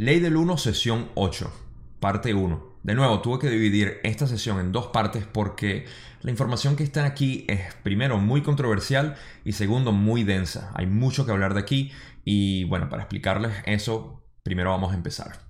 Ley del 1, sesión 8, parte 1. De nuevo, tuve que dividir esta sesión en dos partes porque la información que está aquí es primero muy controversial y segundo muy densa. Hay mucho que hablar de aquí y bueno, para explicarles eso, primero vamos a empezar.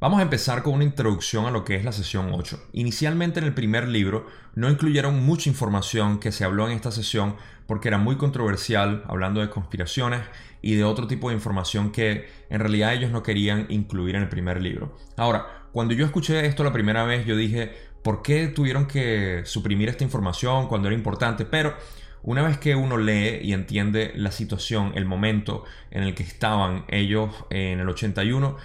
Vamos a empezar con una introducción a lo que es la sesión 8. Inicialmente en el primer libro no incluyeron mucha información que se habló en esta sesión porque era muy controversial, hablando de conspiraciones y de otro tipo de información que en realidad ellos no querían incluir en el primer libro. Ahora, cuando yo escuché esto la primera vez, yo dije, ¿por qué tuvieron que suprimir esta información cuando era importante? Pero una vez que uno lee y entiende la situación, el momento en el que estaban ellos en el 81,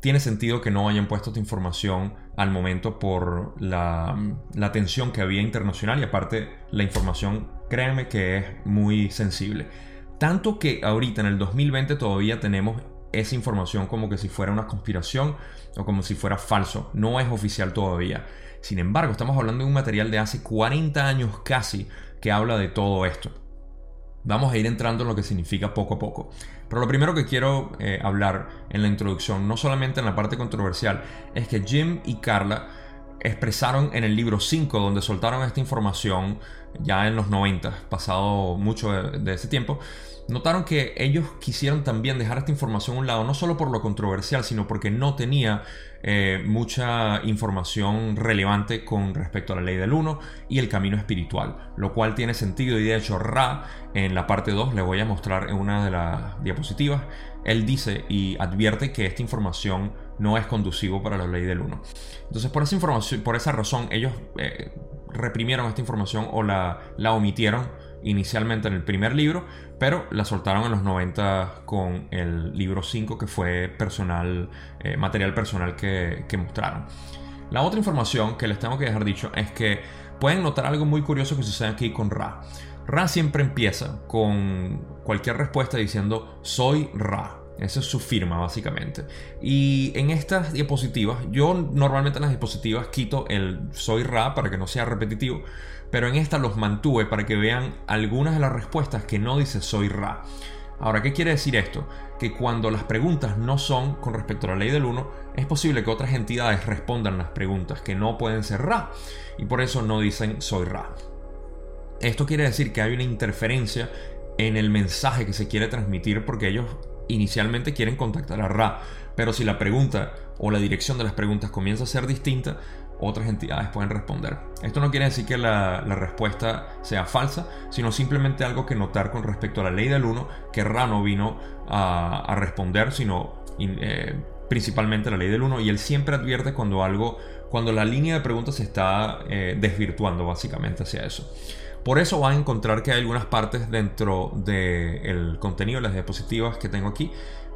tiene sentido que no hayan puesto esta información al momento por la, la tensión que había internacional y aparte la información, créanme que es muy sensible. Tanto que ahorita en el 2020 todavía tenemos esa información como que si fuera una conspiración o como si fuera falso. No es oficial todavía. Sin embargo, estamos hablando de un material de hace 40 años casi que habla de todo esto. Vamos a ir entrando en lo que significa poco a poco. Pero lo primero que quiero eh, hablar en la introducción, no solamente en la parte controversial, es que Jim y Carla expresaron en el libro 5, donde soltaron esta información ya en los 90, pasado mucho de ese tiempo, notaron que ellos quisieron también dejar esta información a un lado, no solo por lo controversial, sino porque no tenía eh, mucha información relevante con respecto a la ley del 1 y el camino espiritual, lo cual tiene sentido y de hecho Ra en la parte 2 le voy a mostrar en una de las diapositivas, él dice y advierte que esta información no es conducivo para la ley del 1. Entonces por esa información, por esa razón ellos eh, reprimieron esta información o la, la omitieron inicialmente en el primer libro, pero la soltaron en los 90 con el libro 5 que fue personal, eh, material personal que, que mostraron. La otra información que les tengo que dejar dicho es que pueden notar algo muy curioso que sucede aquí con Ra. Ra siempre empieza con cualquier respuesta diciendo soy Ra. Esa es su firma, básicamente. Y en estas diapositivas, yo normalmente en las diapositivas quito el soy Ra para que no sea repetitivo, pero en esta los mantuve para que vean algunas de las respuestas que no dice soy Ra. Ahora, ¿qué quiere decir esto? Que cuando las preguntas no son con respecto a la ley del 1, es posible que otras entidades respondan las preguntas que no pueden ser Ra, y por eso no dicen soy Ra. Esto quiere decir que hay una interferencia en el mensaje que se quiere transmitir porque ellos inicialmente quieren contactar a Ra, pero si la pregunta o la dirección de las preguntas comienza a ser distinta, otras entidades pueden responder. Esto no quiere decir que la, respuesta sea falsa, sino simplemente algo que notar con respecto a la ley del 1, que Ra no vino a, responder, sino eh, principalmente la ley del 1, y él siempre advierte cuando algo, cuando la línea de preguntas se está eh, desvirtuando básicamente hacia eso. Por eso van a encontrar que hay algunas partes dentro del contenido de las diapositivas que tengo aquí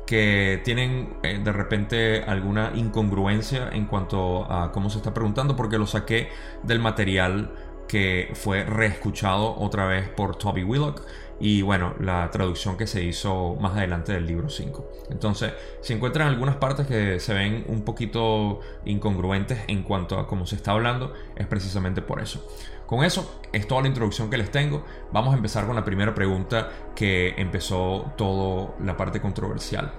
que tienen eh, de repente alguna incongruencia en cuanto a cómo se está preguntando porque lo saqué del material que fue reescuchado otra vez por Toby Willock y bueno, la traducción que se hizo más adelante del libro 5. Entonces, si encuentran algunas partes que se ven un poquito incongruentes en cuanto a cómo se está hablando, es precisamente por eso. Con eso es toda la introducción que les tengo. Vamos a empezar con la primera pregunta que empezó toda la parte controversial.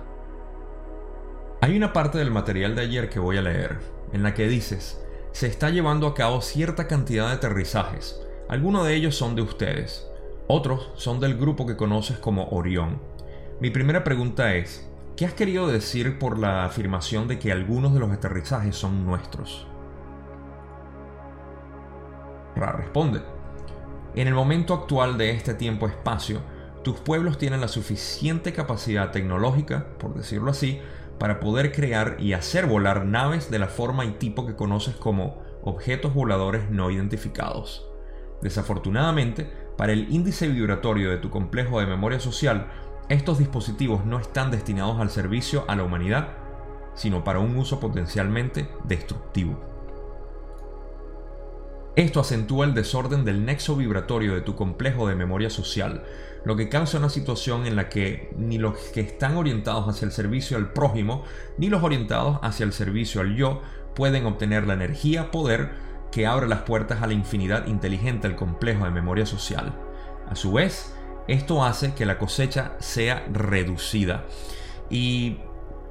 Hay una parte del material de ayer que voy a leer, en la que dices, se está llevando a cabo cierta cantidad de aterrizajes. Algunos de ellos son de ustedes, otros son del grupo que conoces como Orión. Mi primera pregunta es, ¿qué has querido decir por la afirmación de que algunos de los aterrizajes son nuestros? Ra responde, en el momento actual de este tiempo-espacio, tus pueblos tienen la suficiente capacidad tecnológica, por decirlo así, para poder crear y hacer volar naves de la forma y tipo que conoces como objetos voladores no identificados. Desafortunadamente, para el índice vibratorio de tu complejo de memoria social, estos dispositivos no están destinados al servicio a la humanidad, sino para un uso potencialmente destructivo. Esto acentúa el desorden del nexo vibratorio de tu complejo de memoria social, lo que causa una situación en la que ni los que están orientados hacia el servicio al prójimo, ni los orientados hacia el servicio al yo, pueden obtener la energía, poder, que abre las puertas a la infinidad inteligente del complejo de memoria social. A su vez, esto hace que la cosecha sea reducida. Y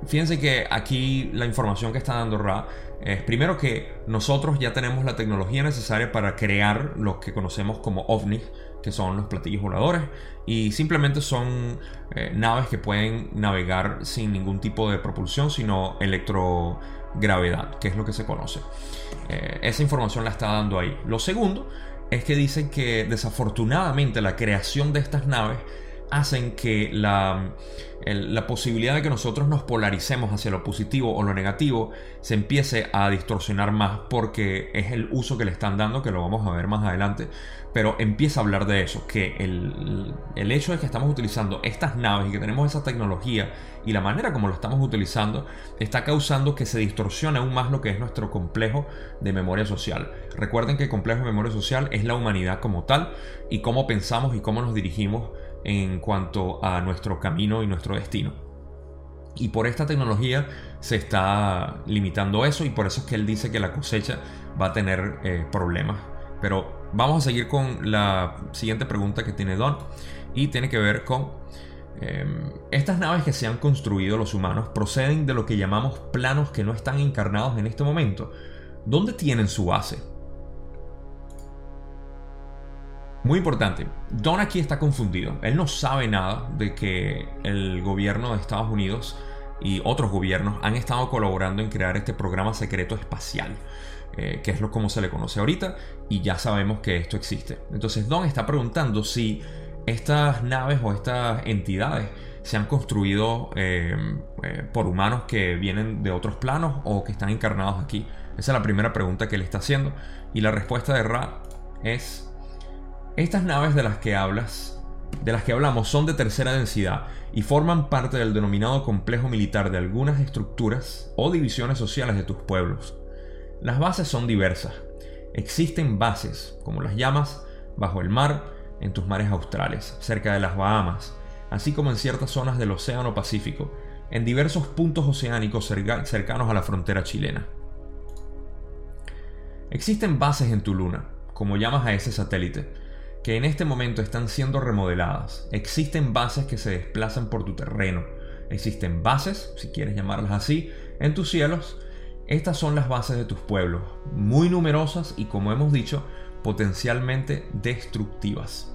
fíjense que aquí la información que está dando Ra es primero que nosotros ya tenemos la tecnología necesaria para crear lo que conocemos como ovnis, que son los platillos voladores, y simplemente son eh, naves que pueden navegar sin ningún tipo de propulsión, sino electrogravedad, que es lo que se conoce. Eh, esa información la está dando ahí. Lo segundo es que dicen que desafortunadamente la creación de estas naves hacen que la, la, posibilidad de que nosotros nos polaricemos hacia lo positivo o lo negativo se empiece a distorsionar más porque es el uso que le están dando, que lo vamos a ver más adelante, pero empieza a hablar de eso, que el, el hecho de que estamos utilizando estas naves y que tenemos esa tecnología y la manera como lo estamos utilizando está causando que se distorsione aún más lo que es nuestro complejo de memoria social. Recuerden que el complejo de memoria social es la humanidad como tal y cómo pensamos y cómo nos dirigimos en cuanto a nuestro camino y nuestro destino. Y por esta tecnología se está limitando eso y por eso es que él dice que la cosecha va a tener eh, problemas. Pero vamos a seguir con la siguiente pregunta que tiene Don y tiene que ver con em, estas naves que se han construido los humanos proceden de lo que llamamos planos que no están encarnados en este momento. ¿Dónde tienen su base? Muy importante, Don aquí está confundido. Él no sabe nada de que el gobierno de Estados Unidos y otros gobiernos han estado colaborando en crear este programa secreto espacial, eh, que es lo como se le conoce ahorita, y ya sabemos que esto existe. Entonces Don está preguntando si estas naves o estas entidades se han construido eh, eh, por humanos que vienen de otros planos o que están encarnados aquí. Esa es la primera pregunta que le está haciendo. Y la respuesta de Ra es estas naves de las que hablas, de las que hablamos, son de tercera densidad y forman parte del denominado complejo militar de algunas estructuras o divisiones sociales de tus pueblos. Las bases son diversas. Existen bases, como las llamas, bajo el mar, en tus mares australes, cerca de las Bahamas, así como en ciertas zonas del Océano Pacífico, en diversos puntos oceánicos cercanos a la frontera chilena. Existen bases en tu luna, como llamas a ese satélite, que en este momento están siendo remodeladas. Existen bases que se desplazan por tu terreno. Existen bases, si quieres llamarlas así, en tus cielos. Estas son las bases de tus pueblos, muy numerosas y como hemos dicho, potencialmente destructivas.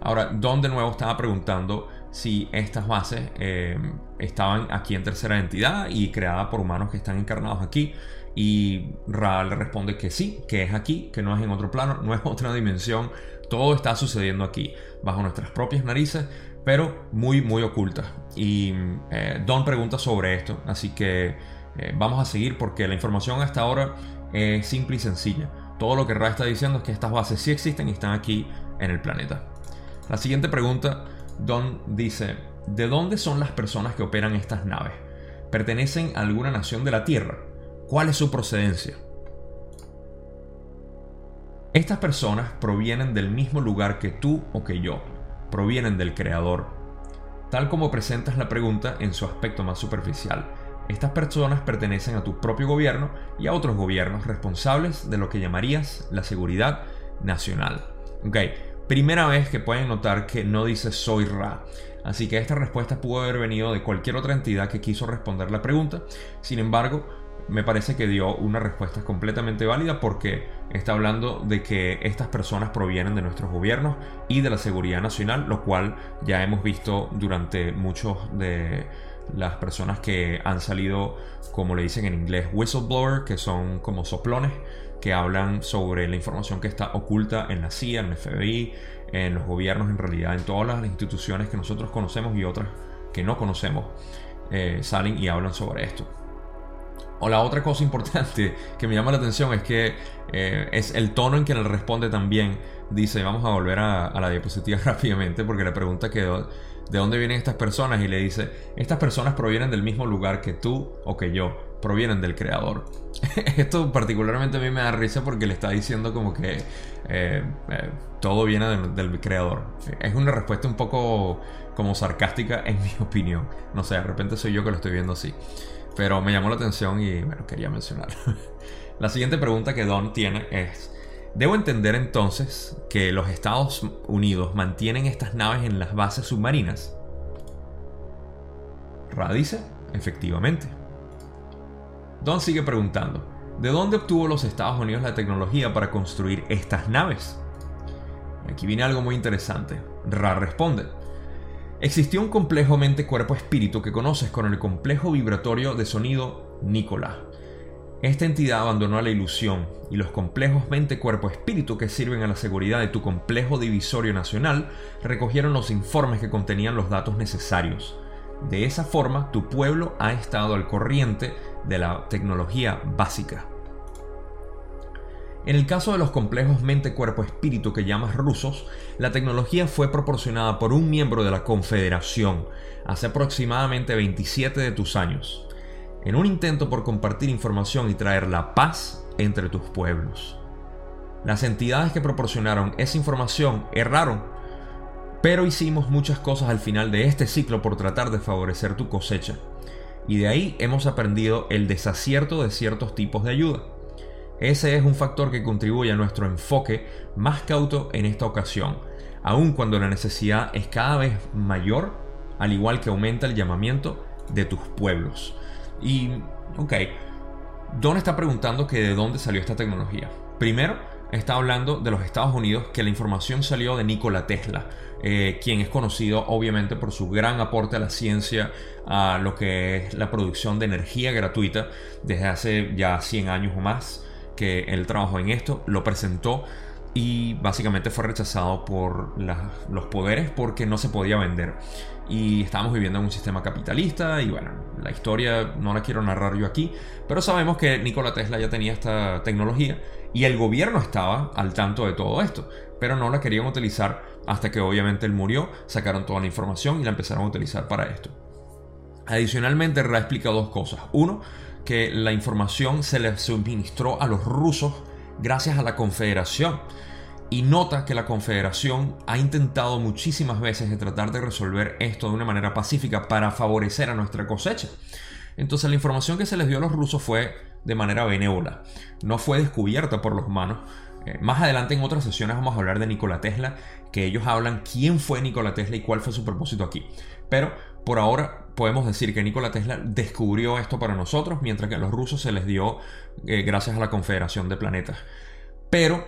Ahora, Don de nuevo estaba preguntando si estas bases eh, estaban aquí en tercera entidad y creadas por humanos que están encarnados aquí. Y Ra le responde que sí, que es aquí, que no es en otro plano, no es otra dimensión, todo está sucediendo aquí, bajo nuestras propias narices, pero muy, muy ocultas. Y eh, Don pregunta sobre esto, así que eh, vamos a seguir porque la información hasta ahora es simple y sencilla. Todo lo que Ra está diciendo es que estas bases sí existen y están aquí en el planeta. La siguiente pregunta, Don dice, ¿de dónde son las personas que operan estas naves? ¿Pertenecen a alguna nación de la Tierra? ¿Cuál es su procedencia? Estas personas provienen del mismo lugar que tú o que yo, provienen del Creador. Tal como presentas la pregunta en su aspecto más superficial, estas personas pertenecen a tu propio gobierno y a otros gobiernos responsables de lo que llamarías la seguridad nacional. Ok, primera vez que pueden notar que no dice soy Ra. Así que esta respuesta pudo haber venido de cualquier otra entidad que quiso responder la pregunta. Sin embargo, me parece que dio una respuesta completamente válida porque está hablando de que estas personas provienen de nuestros gobiernos y de la seguridad nacional, lo cual ya hemos visto durante muchos de las personas que han salido, como le dicen en inglés, whistleblower, que son como soplones, que hablan sobre la información que está oculta en la CIA, en el FBI, en los gobiernos en realidad, en todas las instituciones que nosotros conocemos y otras que no conocemos, eh, salen y hablan sobre esto. O la otra cosa importante que me llama la atención es que eh, es el tono en que le responde también. Dice, vamos a volver a, la diapositiva rápidamente porque le pregunta que de dónde vienen estas personas y le dice, estas personas provienen del mismo lugar que tú o que yo, provienen del creador. Esto particularmente a mí me da risa porque le está diciendo como que eh, eh, todo viene del, creador. Es una respuesta un poco como sarcástica en mi opinión. No sé, de repente soy yo que lo estoy viendo así. Pero me llamó la atención y bueno, quería mencionar. la siguiente pregunta que Don tiene es, ¿debo entender entonces que los Estados Unidos mantienen estas naves en las bases submarinas? Ra dice, efectivamente. Don sigue preguntando, ¿de dónde obtuvo los Estados Unidos la tecnología para construir estas naves? aquí viene algo muy interesante. Ra responde, existió un complejo mente-cuerpo-espíritu que conoces con el complejo vibratorio de sonido Nicolás. Esta entidad abandonó la ilusión y los complejos mente-cuerpo-espíritu que sirven a la seguridad de tu complejo divisorio nacional recogieron los informes que contenían los datos necesarios. De esa forma, tu pueblo ha estado al corriente de la tecnología básica. En el caso de los complejos mente-cuerpo-espíritu que llamas rusos, la tecnología fue proporcionada por un miembro de la Confederación hace aproximadamente 27 de tus años, en un intento por compartir información y traer la paz entre tus pueblos. Las entidades que proporcionaron esa información erraron, pero hicimos muchas cosas al final de este ciclo por tratar de favorecer tu cosecha, y de ahí hemos aprendido el desacierto de ciertos tipos de ayuda. Ese es un factor que contribuye a nuestro enfoque más cauto en esta ocasión, aun cuando la necesidad es cada vez mayor, al igual que aumenta el llamamiento de tus pueblos. Y, ok, Don está preguntando que de dónde salió esta tecnología. Primero, está hablando de los Estados Unidos, que la información salió de Nikola Tesla, eh, quien es conocido obviamente por su gran aporte a la ciencia, a lo que es la producción de energía gratuita desde hace ya 100 años o más que él trabajó en esto, lo presentó y básicamente fue rechazado por los poderes porque no se podía vender. Y estábamos viviendo en un sistema capitalista y bueno, la historia no la quiero narrar yo aquí, pero sabemos que Nikola Tesla ya tenía esta tecnología y el gobierno estaba al tanto de todo esto, pero no la querían utilizar hasta que obviamente él murió, sacaron toda la información y la empezaron a utilizar para esto. Adicionalmente, Ra explica dos cosas. Uno, que la información se le suministró a los rusos gracias a la Confederación. Y nota que la Confederación ha intentado muchísimas veces de tratar de resolver esto de una manera pacífica para favorecer a nuestra cosecha. Entonces la información que se les dio a los rusos fue de manera benévola, no fue descubierta por los humanos. Eh, más adelante en otras sesiones vamos a hablar de Nikola Tesla, que ellos hablan quién fue Nikola Tesla y cuál fue su propósito aquí. Pero por ahora podemos decir que Nikola Tesla descubrió esto para nosotros, mientras que a los rusos se les dio eh, gracias a la Confederación de Planetas. Pero,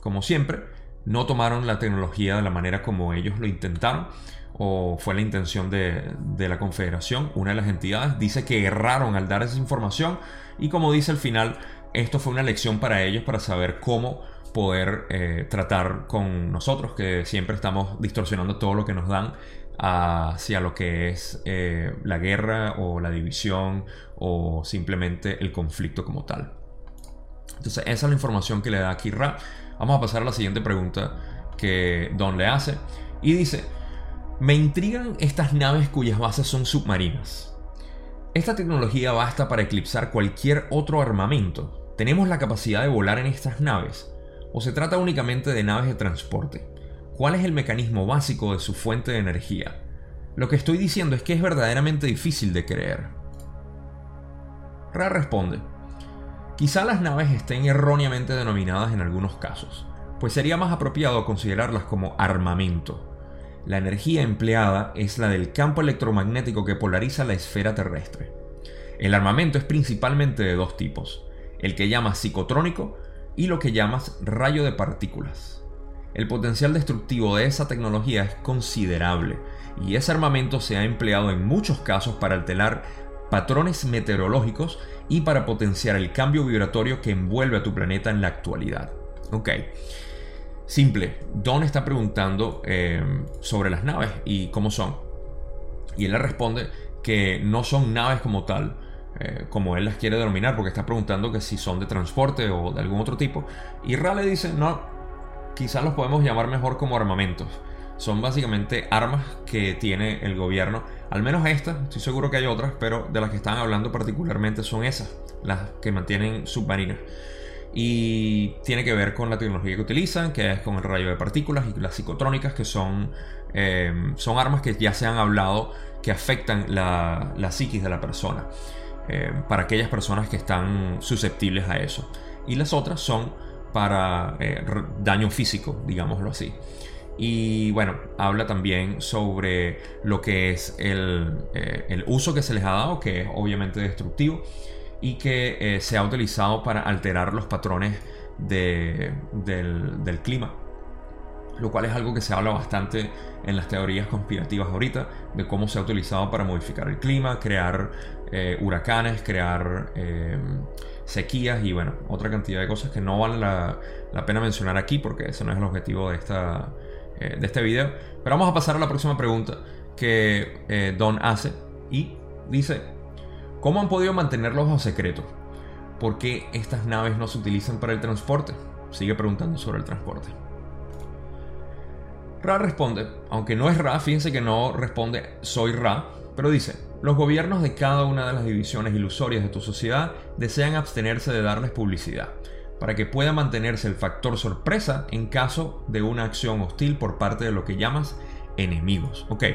como siempre, no tomaron la tecnología de la manera como ellos lo intentaron o fue la intención de, la Confederación. Una de las entidades dice que erraron al dar esa información y como dice al final, esto fue una lección para ellos para saber cómo poder eh, tratar con nosotros, que siempre estamos distorsionando todo lo que nos dan hacia lo que es eh, la guerra o la división o simplemente el conflicto como tal. Entonces esa es la información que le da aquí Ra. Vamos a pasar a la siguiente pregunta que Don le hace. Y dice, me intrigan estas naves cuyas bases son submarinas. Esta tecnología basta para eclipsar cualquier otro armamento. ¿Tenemos la capacidad de volar en estas naves? ¿O se trata únicamente de naves de transporte? ¿Cuál es el mecanismo básico de su fuente de energía? Lo que estoy diciendo es que es verdaderamente difícil de creer. Ra responde, quizá las naves estén erróneamente denominadas en algunos casos, pues sería más apropiado considerarlas como armamento. La energía empleada es la del campo electromagnético que polariza la esfera terrestre. El armamento es principalmente de dos tipos, el que llamas psicotrónico y lo que llamas rayo de partículas. El potencial destructivo de esa tecnología es considerable y ese armamento se ha empleado en muchos casos para alterar patrones meteorológicos y para potenciar el cambio vibratorio que envuelve a tu planeta en la actualidad. Ok. Simple, Don está preguntando eh, sobre las naves y cómo son. Y él le responde que no son naves como tal, eh, como él las quiere denominar, porque está preguntando que si son de transporte o de algún otro tipo. Y Ra le dice, no, quizás los podemos llamar mejor como armamentos. son básicamente armas que tiene el gobierno. Al menos estas, estoy seguro que hay otras, pero de las que están hablando particularmente son esas, las que mantienen submarinas. Y tiene que ver con la tecnología que utilizan, que es con el rayo de partículas y las psicotrónicas, que son, eh, son armas que ya se han hablado que afectan la, la psiquis de la persona. Eh, para aquellas personas que están susceptibles a eso. Y las otras son para eh, daño físico, digámoslo así. Y bueno, habla también sobre lo que es el, eh, uso que se les ha dado, que es obviamente destructivo, y que se ha utilizado para alterar los patrones del, del clima lo cual es algo que se habla bastante en las teorías conspirativas ahorita, de cómo se ha utilizado para modificar el clima, crear eh, huracanes, crear eh, sequías y bueno, otra cantidad de cosas que no vale la, pena mencionar aquí porque ese no es el objetivo de, esta, eh, de este video. Pero vamos a pasar a la próxima pregunta que Don hace y dice, ¿cómo han podido mantenerlos bajo secreto? ¿Por qué estas naves no se utilizan para el transporte? Sigue preguntando sobre el transporte. Ra responde, aunque no es Ra, fíjense que no responde soy Ra, pero dice, los gobiernos de cada una de las divisiones ilusorias de tu sociedad desean abstenerse de darles publicidad, para que pueda mantenerse el factor sorpresa en caso de una acción hostil por parte de lo que llamas enemigos. Ok,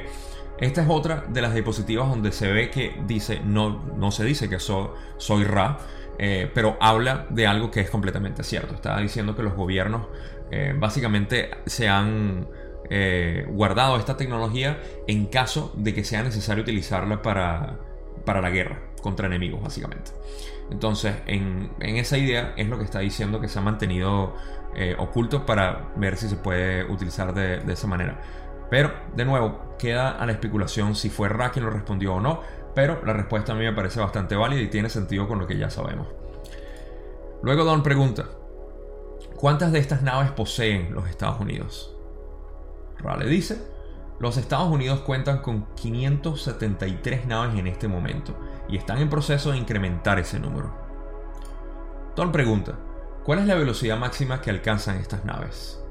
esta es otra de las diapositivas donde se ve que dice, no, no se dice que soy Ra, eh, pero habla de algo que es completamente cierto. Está diciendo que los gobiernos eh, básicamente se han eh, guardado esta tecnología en caso de que sea necesario utilizarla para, para la guerra contra enemigos, básicamente. Entonces, en, esa idea es lo que está diciendo que se ha mantenido eh, oculto para ver si se puede utilizar de, esa manera. Pero, de nuevo, queda a la especulación si fue Ra quien lo respondió o no, pero la respuesta a mí me parece bastante válida y tiene sentido con lo que ya sabemos. Luego Don pregunta, ¿cuántas de estas naves poseen los Estados Unidos? Rale dice, los Estados Unidos cuentan con 573 naves en este momento y están en proceso de incrementar ese número. Tom pregunta, ¿cuál es la velocidad máxima que alcanzan estas naves?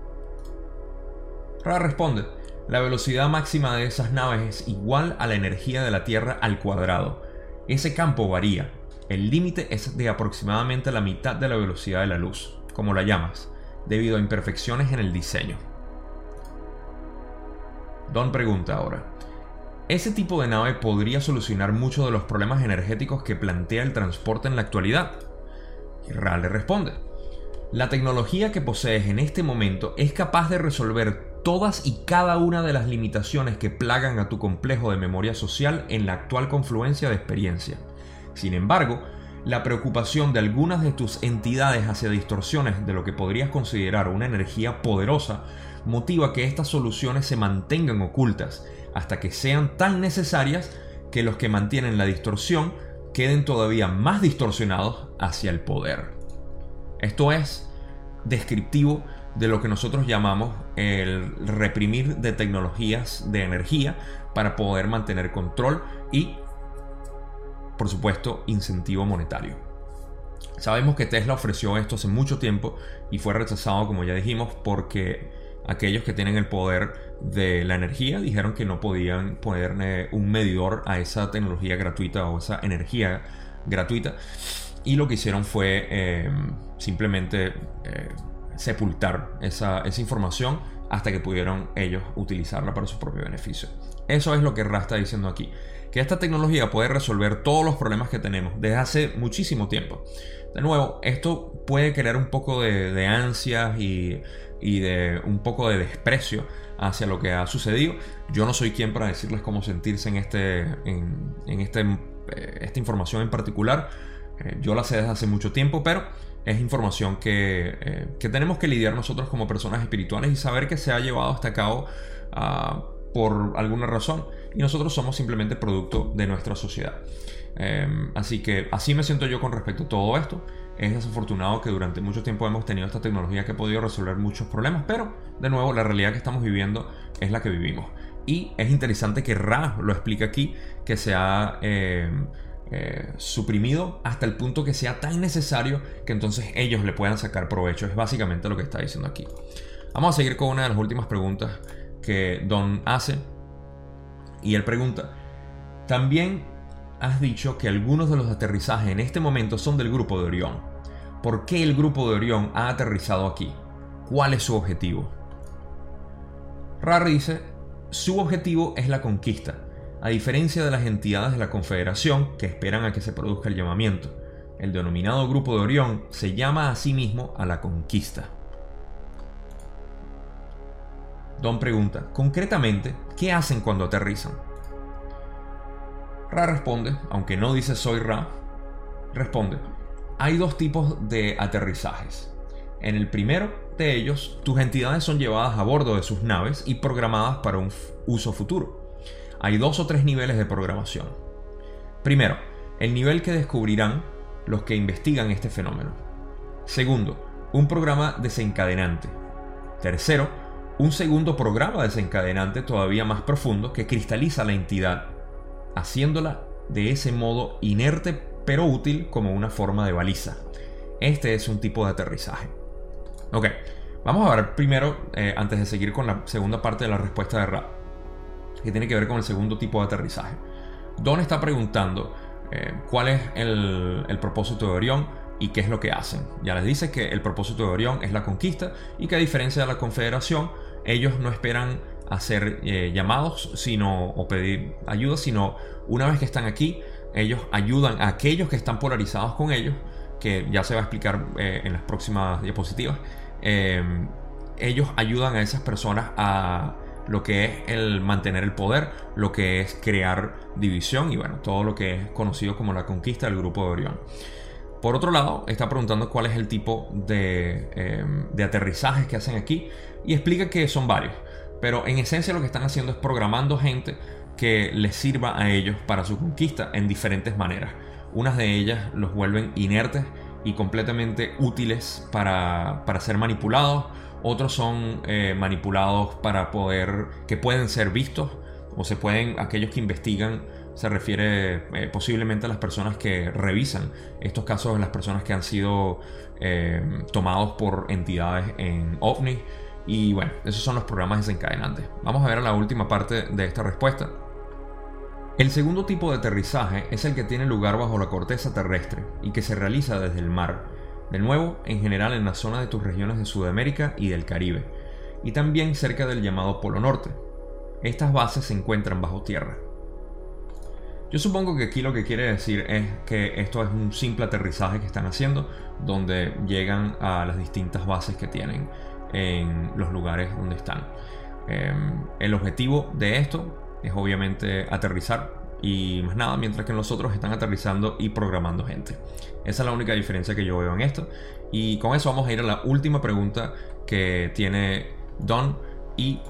Ra responde, la velocidad máxima de esas naves es igual a la energía de la Tierra al cuadrado. Ese campo varía. El límite es de aproximadamente la mitad de la velocidad de la luz, como la llamas, debido a imperfecciones en el diseño. Don pregunta ahora, ¿ese tipo de nave podría solucionar muchos de los problemas energéticos que plantea el transporte en la actualidad? Y Ral le responde, la tecnología que posees en este momento es capaz de resolver todas y cada una de las limitaciones que plagan a tu complejo de memoria social en la actual confluencia de experiencia. Sin embargo, la preocupación de algunas de tus entidades hacia distorsiones de lo que podrías considerar una energía poderosa motiva que estas soluciones se mantengan ocultas hasta que sean tan necesarias que los que mantienen la distorsión queden todavía más distorsionados hacia el poder. Esto es descriptivo de lo que nosotros llamamos el reprimir de tecnologías de energía para poder mantener control y, por supuesto, incentivo monetario. Sabemos que Tesla ofreció esto hace mucho tiempo y fue rechazado, como ya dijimos, porque aquellos que tienen el poder de la energía dijeron que no podían ponerle un medidor a esa tecnología gratuita o esa energía gratuita. Y lo que hicieron fue em, simplemente eh, sepultar esa, esa, información hasta que pudieron ellos utilizarla para su propio beneficio. Eso es lo que Ra está diciendo aquí. Que esta tecnología puede resolver todos los problemas que tenemos desde hace muchísimo tiempo. De nuevo, esto puede crear un poco de, de ansias y de un poco de desprecio hacia lo que ha sucedido. Yo no soy quien para decirles cómo sentirse en, este, en, este, eh, esta información en particular. Eh, yo la sé desde hace mucho tiempo, pero es información que, eh, que, tenemos que lidiar nosotros como personas espirituales y saber que se ha llevado hasta cabo uh, por alguna razón y nosotros somos simplemente producto de nuestra sociedad. así que así me siento yo con respecto a todo esto. Es desafortunado que durante mucho tiempo hemos tenido esta tecnología que ha podido resolver muchos problemas, pero de nuevo la realidad que estamos viviendo es la que vivimos. Y es interesante que Ra lo explica aquí, que se ha eh, eh, suprimido hasta el punto que sea tan necesario que entonces ellos le puedan sacar provecho. Es básicamente lo que está diciendo aquí. Vamos a seguir con una de las últimas preguntas que Don hace. Y él pregunta, también has dicho que algunos de los aterrizajes en este momento son del grupo de Orión. ¿Por qué el grupo de Orión ha aterrizado aquí? ¿Cuál es su objetivo? Ra dice, su objetivo es la conquista, a diferencia de las entidades de la Confederación que esperan a que se produzca el llamamiento. El denominado grupo de Orión se llama a sí mismo a la conquista. Don pregunta, concretamente, ¿qué hacen cuando aterrizan? Ra responde, aunque no dice soy Ra, responde, hay dos tipos de aterrizajes. En el primero de ellos, tus entidades son llevadas a bordo de sus naves y programadas para un uso futuro. Hay dos o tres niveles de programación. Primero, el nivel que descubrirán los que investigan este fenómeno. Segundo, un programa desencadenante. Tercero, un segundo programa desencadenante todavía más profundo que cristaliza la entidad haciéndola de ese modo inerte pero útil como una forma de baliza. Este es un tipo de aterrizaje. Ok, vamos a ver primero, eh, antes de seguir con la segunda parte de la respuesta de Ra, que tiene que ver con el segundo tipo de aterrizaje. Don está preguntando eh, cuál es el, el propósito de Orión y qué es lo que hacen. Ya les dice que el propósito de Orión es la conquista y que a diferencia de la Confederación, ellos no esperan hacer eh, llamados sino, o pedir ayuda, sino una vez que están aquí, ellos ayudan a aquellos que están polarizados con ellos, que ya se va a explicar eh, en las próximas diapositivas. Em, ellos ayudan a esas personas a lo que es el mantener el poder, lo que es crear división y bueno, todo lo que es conocido como la conquista del grupo de Orión. Por otro lado, está preguntando cuál es el tipo de, em, de aterrizajes que hacen aquí y explica que son varios. Pero en esencia lo que están haciendo es programando gente que les sirva a ellos para su conquista en diferentes maneras. Unas de ellas los vuelven inertes y completamente útiles para, ser manipulados. Otros son eh, manipulados para poder, que pueden ser vistos o se pueden, aquellos que investigan, se refiere eh, posiblemente a las personas que revisan estos casos, las personas que han sido eh, tomados por entidades en OVNI y bueno, esos son los programas desencadenantes. Vamos a ver la última parte de esta respuesta. El segundo tipo de aterrizaje es el que tiene lugar bajo la corteza terrestre y que se realiza desde el mar, de nuevo en general en la zona de tus regiones de Sudamérica y del Caribe, y también cerca del llamado Polo Norte. Estas bases se encuentran bajo tierra. Yo supongo que aquí lo que quiere decir es que esto es un simple aterrizaje que están haciendo, donde llegan a las distintas bases que tienen en los lugares donde están. Em, el objetivo de esto es obviamente aterrizar y más nada, mientras que nosotros están aterrizando y programando gente. Esa es la única diferencia que yo veo en esto. Y con eso vamos a ir a la última pregunta que tiene Don y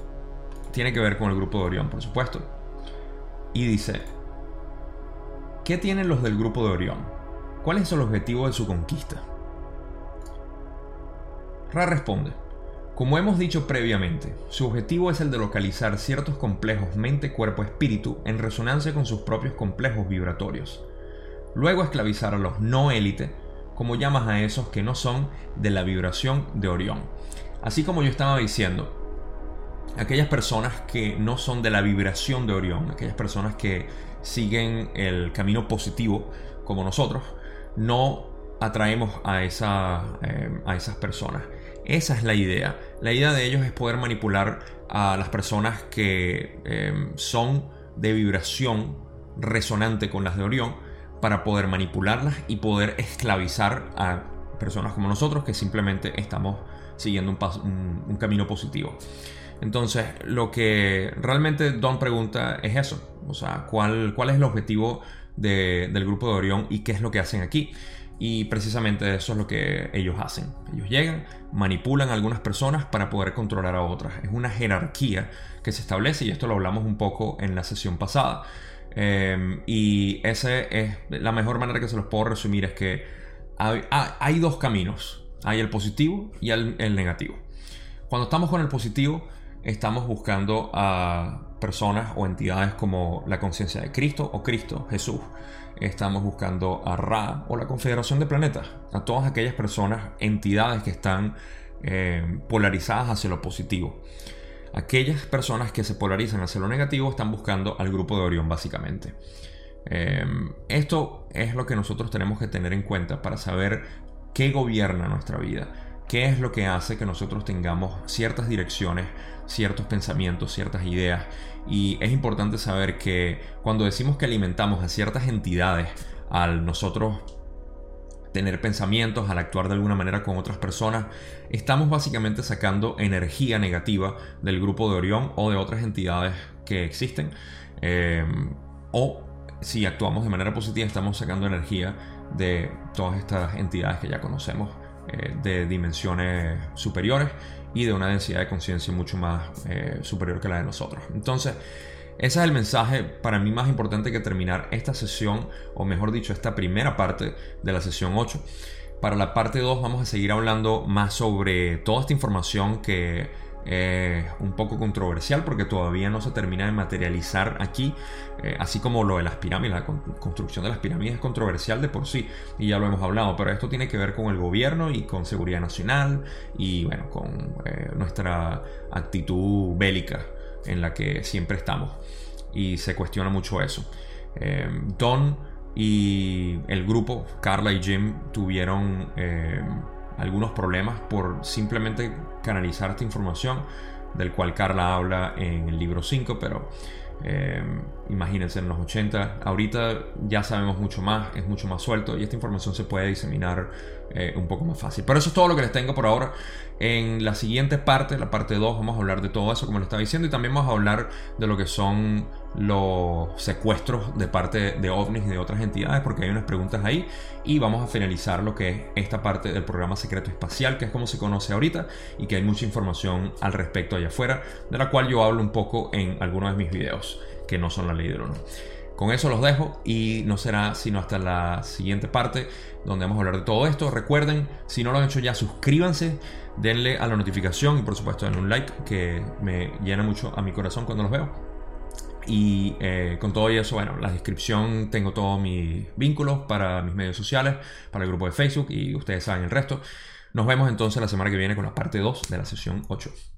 tiene que ver con el grupo de Orión, por supuesto. Y dice, ¿qué tienen los del grupo de Orión? ¿Cuál es el objetivo de su conquista? Ra responde, como hemos dicho previamente, su objetivo es el de localizar ciertos complejos mente-cuerpo-espíritu en resonancia con sus propios complejos vibratorios. Luego esclavizar a los no élite, como llamas a esos que no son de la vibración de Orión. Así como yo estaba diciendo, aquellas personas que no son de la vibración de Orión, aquellas personas que siguen el camino positivo como nosotros, no atraemos a, esa, eh, a esas personas. Esa es la idea. La idea de ellos es poder manipular a las personas que em, son de vibración resonante con las de Orión para poder manipularlas y poder esclavizar a personas como nosotros que simplemente estamos siguiendo un, camino positivo. Entonces, lo que realmente Don pregunta es eso. O sea, ¿cuál, cuál es el objetivo del grupo de Orión y qué es lo que hacen aquí? Y precisamente eso es lo que ellos hacen. Ellos llegan, manipulan a algunas personas para poder controlar a otras. Es una jerarquía que se establece y esto lo hablamos un poco en la sesión pasada. Em, y ese es la mejor manera que se los puedo resumir es que hay, dos caminos. Hay el positivo y el negativo. Cuando estamos con el positivo, estamos buscando a personas o entidades como la conciencia de Cristo o Cristo, Jesús. Estamos buscando a Ra o la Confederación de Planetas, a todas aquellas personas, entidades que están eh, polarizadas hacia lo positivo. aquellas personas que se polarizan hacia lo negativo están buscando al grupo de Orión básicamente. Em, esto es lo que nosotros tenemos que tener en cuenta para saber qué gobierna nuestra vida, qué es lo que hace que nosotros tengamos ciertas direcciones, ciertos pensamientos, ciertas ideas. Y es importante saber que cuando decimos que alimentamos a ciertas entidades, al nosotros tener pensamientos, al actuar de alguna manera con otras personas, estamos básicamente sacando energía negativa del grupo de Orión o de otras entidades que existen. Em, o si actuamos de manera positiva, estamos sacando energía de todas estas entidades que ya conocemos, eh, de dimensiones superiores y de una densidad de conciencia mucho más eh, superior que la de nosotros. Entonces, ese es el mensaje para mí más importante que terminar esta sesión, o mejor dicho, esta primera parte de la sesión 8. Para la parte 2 vamos a seguir hablando más sobre toda esta información que es un poco controversial porque todavía no se termina de materializar aquí, eh, así como lo de las pirámides, la construcción de las pirámides es controversial de por sí y ya lo hemos hablado, pero esto tiene que ver con el gobierno y con seguridad nacional y bueno, con eh, nuestra actitud bélica en la que siempre estamos y se cuestiona mucho eso. Eh, Don y el grupo, Carla y Jim, tuvieron eh, algunos problemas por simplemente canalizar esta información, del cual Carla habla en el libro 5, pero eh, imagínense en los 80, ahorita ya sabemos mucho más, es mucho más suelto y esta información se puede diseminar eh, un poco más fácil. Pero eso es todo lo que les tengo por ahora. En la siguiente parte, la parte 2, vamos a hablar de todo eso, como les estaba diciendo, y también vamos a hablar de lo que son los secuestros de parte de ovnis y de otras entidades, porque hay unas preguntas ahí, y vamos a finalizar lo que es esta parte del programa secreto espacial, que es como se conoce ahorita, y que hay mucha información al respecto allá afuera, de la cual yo hablo un poco en algunos de mis videos, que no son la ley del uno. Con eso los dejo y no será sino hasta la siguiente parte donde vamos a hablar de todo esto. Recuerden, si no lo han hecho ya, suscríbanse, denle a la notificación y por supuesto denle un like que me llena mucho a mi corazón cuando los veo. Y eh, con todo eso, bueno, la descripción tengo todos mis vínculos para mis medios sociales, para el grupo de Facebook y ustedes saben el resto. Nos vemos entonces la semana que viene con la parte 2 de la sesión 8.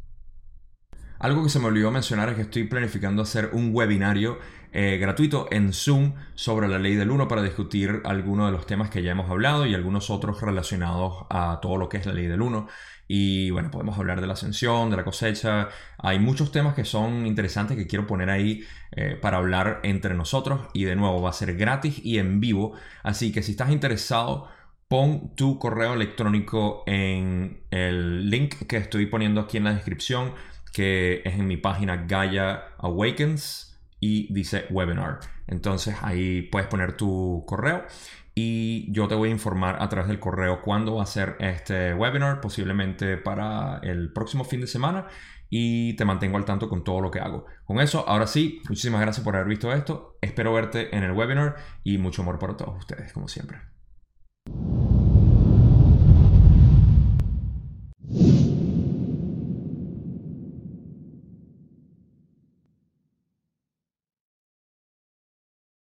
Algo que se me olvidó mencionar es que estoy planificando hacer un webinario eh, gratuito en Zoom sobre la ley del 1 para discutir algunos de los temas que ya hemos hablado y algunos otros relacionados a todo lo que es la ley del 1. Y bueno, podemos hablar de la ascensión, de la cosecha. Hay muchos temas que son interesantes que quiero poner ahí eh, para hablar entre nosotros. Y de nuevo, va a ser gratis y en vivo. Así que si estás interesado, pon tu correo electrónico en el link que estoy poniendo aquí en la descripción, que es en mi página Gaia Awakens y dice webinar. Entonces ahí puedes poner tu correo y yo te voy a informar a través del correo cuándo va a ser este webinar, posiblemente para el próximo fin de semana y te mantengo al tanto con todo lo que hago. Con eso, ahora sí, muchísimas gracias por haber visto esto. Espero verte en el webinar y mucho amor para todos ustedes, como siempre.